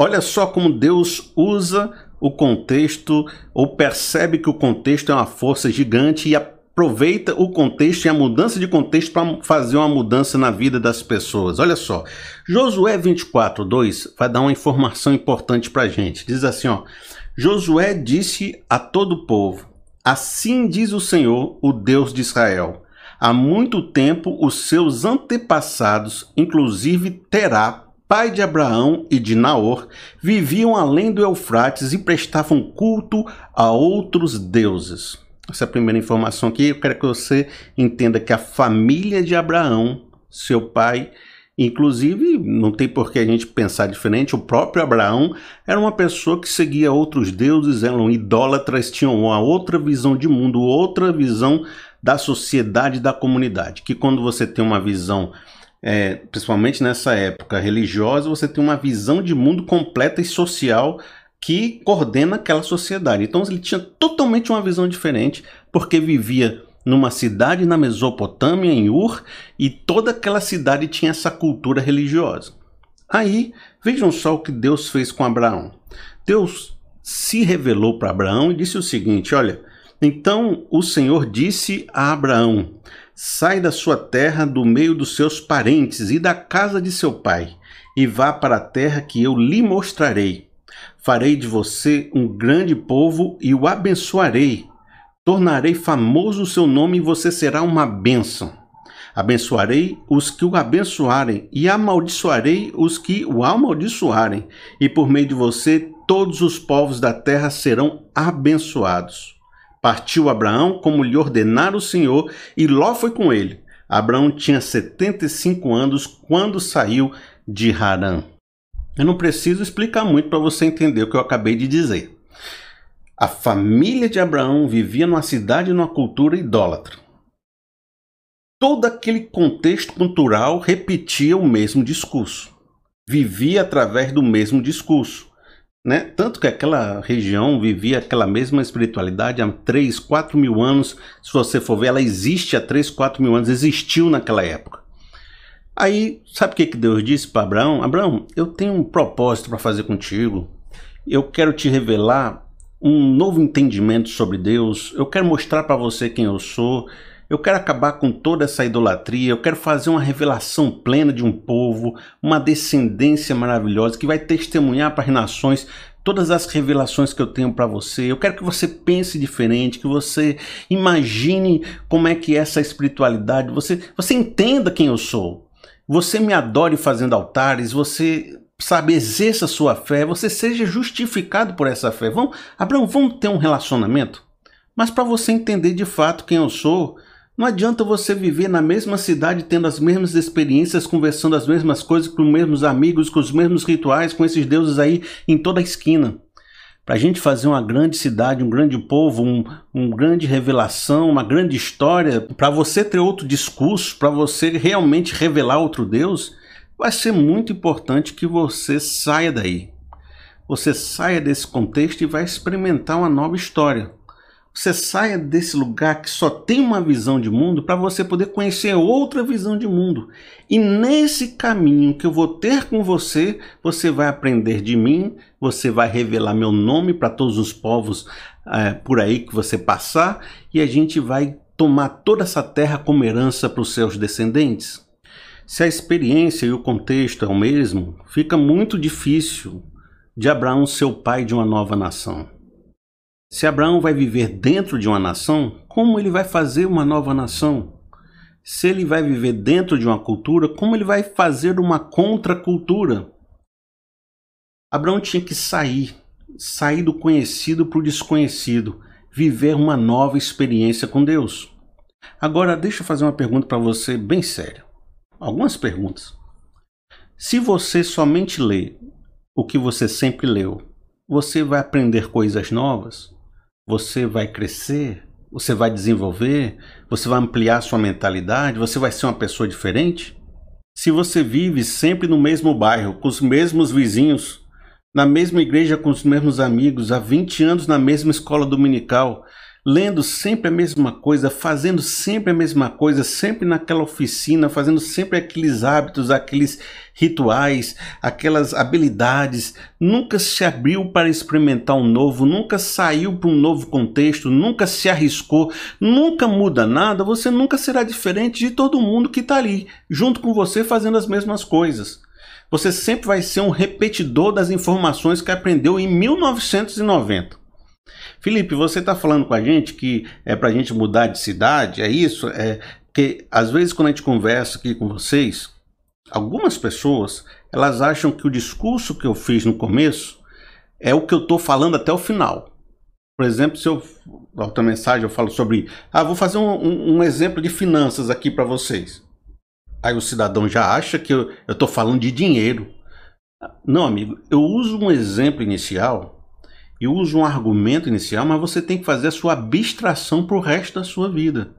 Olha só como Deus usa o contexto ou percebe que o contexto é uma força gigante e aproveita o contexto e a mudança de contexto para fazer uma mudança na vida das pessoas. Olha só, Josué 24, 2 vai dar uma informação importante para a gente. Diz assim: ó, Josué disse a todo o povo: Assim diz o Senhor, o Deus de Israel. Há muito tempo os seus antepassados, inclusive Terá, pai de Abraão e de Naor, viviam além do Eufrates e prestavam culto a outros deuses. Essa é a primeira informação aqui. Eu quero que você entenda que a família de Abraão, seu pai, inclusive, não tem por que a gente pensar diferente, o próprio Abraão era uma pessoa que seguia outros deuses, eram idólatras, tinham uma outra visão de mundo, outra visão da sociedade, da comunidade. Que quando você tem uma visão é, principalmente nessa época religiosa, você tem uma visão de mundo completa e social que coordena aquela sociedade. Então ele tinha totalmente uma visão diferente, porque vivia numa cidade na Mesopotâmia, em Ur, e toda aquela cidade tinha essa cultura religiosa. Aí, vejam só o que Deus fez com Abraão. Deus se revelou para Abraão e disse o seguinte: Olha, então o Senhor disse a Abraão: Sai da sua terra, do meio dos seus parentes e da casa de seu pai, e vá para a terra que eu lhe mostrarei. Farei de você um grande povo e o abençoarei. Tornarei famoso o seu nome e você será uma bênção. Abençoarei os que o abençoarem e amaldiçoarei os que o amaldiçoarem, e por meio de você todos os povos da terra serão abençoados. Partiu Abraão como lhe ordenara o Senhor, e Ló foi com ele. Abraão tinha 75 anos quando saiu de Harã. Eu não preciso explicar muito para você entender o que eu acabei de dizer. A família de Abraão vivia numa cidade e numa cultura idólatra. Todo aquele contexto cultural repetia o mesmo discurso. Vivia através do mesmo discurso. Né? Tanto que aquela região vivia aquela mesma espiritualidade há 3, 4 mil anos. Se você for ver, ela existe há 3, 4 mil anos, existiu naquela época. Aí, sabe o que, que Deus disse para Abraão? Abraão, eu tenho um propósito para fazer contigo. Eu quero te revelar um novo entendimento sobre Deus. Eu quero mostrar para você quem eu sou. Eu quero acabar com toda essa idolatria. Eu quero fazer uma revelação plena de um povo, uma descendência maravilhosa que vai testemunhar para as nações todas as revelações que eu tenho para você. Eu quero que você pense diferente, que você imagine como é que é essa espiritualidade, você, você entenda quem eu sou você me adore fazendo altares, você sabe, exerça a sua fé, você seja justificado por essa fé. Vamos, Abraão, vamos ter um relacionamento? Mas para você entender de fato quem eu sou, não adianta você viver na mesma cidade, tendo as mesmas experiências, conversando as mesmas coisas com os mesmos amigos, com os mesmos rituais, com esses deuses aí em toda a esquina para a gente fazer uma grande cidade, um grande povo, um, um grande revelação, uma grande história, para você ter outro discurso, para você realmente revelar outro Deus, vai ser muito importante que você saia daí. Você saia desse contexto e vai experimentar uma nova história. Você saia desse lugar que só tem uma visão de mundo para você poder conhecer outra visão de mundo. E nesse caminho que eu vou ter com você, você vai aprender de mim, você vai revelar meu nome para todos os povos é, por aí que você passar, e a gente vai tomar toda essa terra como herança para os seus descendentes. Se a experiência e o contexto é o mesmo, fica muito difícil de Abraão ser o pai de uma nova nação. Se Abraão vai viver dentro de uma nação, como ele vai fazer uma nova nação? Se ele vai viver dentro de uma cultura, como ele vai fazer uma contracultura? Abraão tinha que sair, sair do conhecido para o desconhecido, viver uma nova experiência com Deus. Agora, deixa eu fazer uma pergunta para você bem séria. Algumas perguntas. Se você somente lê o que você sempre leu, você vai aprender coisas novas? Você vai crescer, você vai desenvolver, você vai ampliar sua mentalidade, você vai ser uma pessoa diferente? Se você vive sempre no mesmo bairro, com os mesmos vizinhos, na mesma igreja com os mesmos amigos, há 20 anos na mesma escola dominical, lendo sempre a mesma coisa, fazendo sempre a mesma coisa, sempre naquela oficina, fazendo sempre aqueles hábitos, aqueles rituais, aquelas habilidades, nunca se abriu para experimentar um novo, nunca saiu para um novo contexto, nunca se arriscou, nunca muda nada, você nunca será diferente de todo mundo que está ali, junto com você, fazendo as mesmas coisas. Você sempre vai ser um repetidor das informações que aprendeu em 1990. Felipe, você está falando com a gente que é para a gente mudar de cidade, é isso? É que às vezes quando a gente conversa aqui com vocês, algumas pessoas elas acham que o discurso que eu fiz no começo é o que eu estou falando até o final. Por exemplo, se eu outra mensagem eu falo sobre, ah, vou fazer um, um, um exemplo de finanças aqui para vocês. Aí o cidadão já acha que eu estou falando de dinheiro. Não, amigo, eu uso um exemplo inicial e uso um argumento inicial, mas você tem que fazer a sua abstração para o resto da sua vida.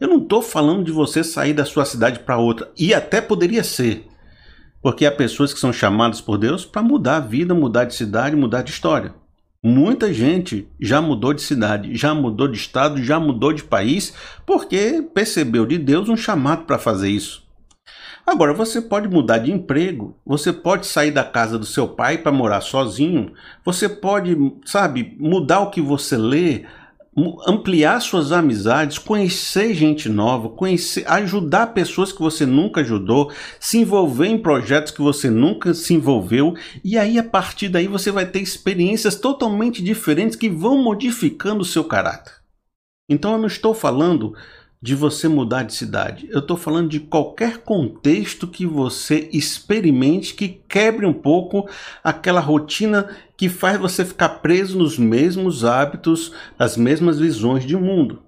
Eu não estou falando de você sair da sua cidade para outra, e até poderia ser, porque há pessoas que são chamadas por Deus para mudar a vida, mudar de cidade, mudar de história. Muita gente já mudou de cidade, já mudou de estado, já mudou de país, porque percebeu de Deus um chamado para fazer isso. Agora, você pode mudar de emprego, você pode sair da casa do seu pai para morar sozinho, você pode, sabe, mudar o que você lê, ampliar suas amizades, conhecer gente nova, conhecer, ajudar pessoas que você nunca ajudou, se envolver em projetos que você nunca se envolveu, e aí a partir daí você vai ter experiências totalmente diferentes que vão modificando o seu caráter. Então eu não estou falando de você mudar de cidade. Eu estou falando de qualquer contexto que você experimente que quebre um pouco aquela rotina que faz você ficar preso nos mesmos hábitos, nas mesmas visões de mundo.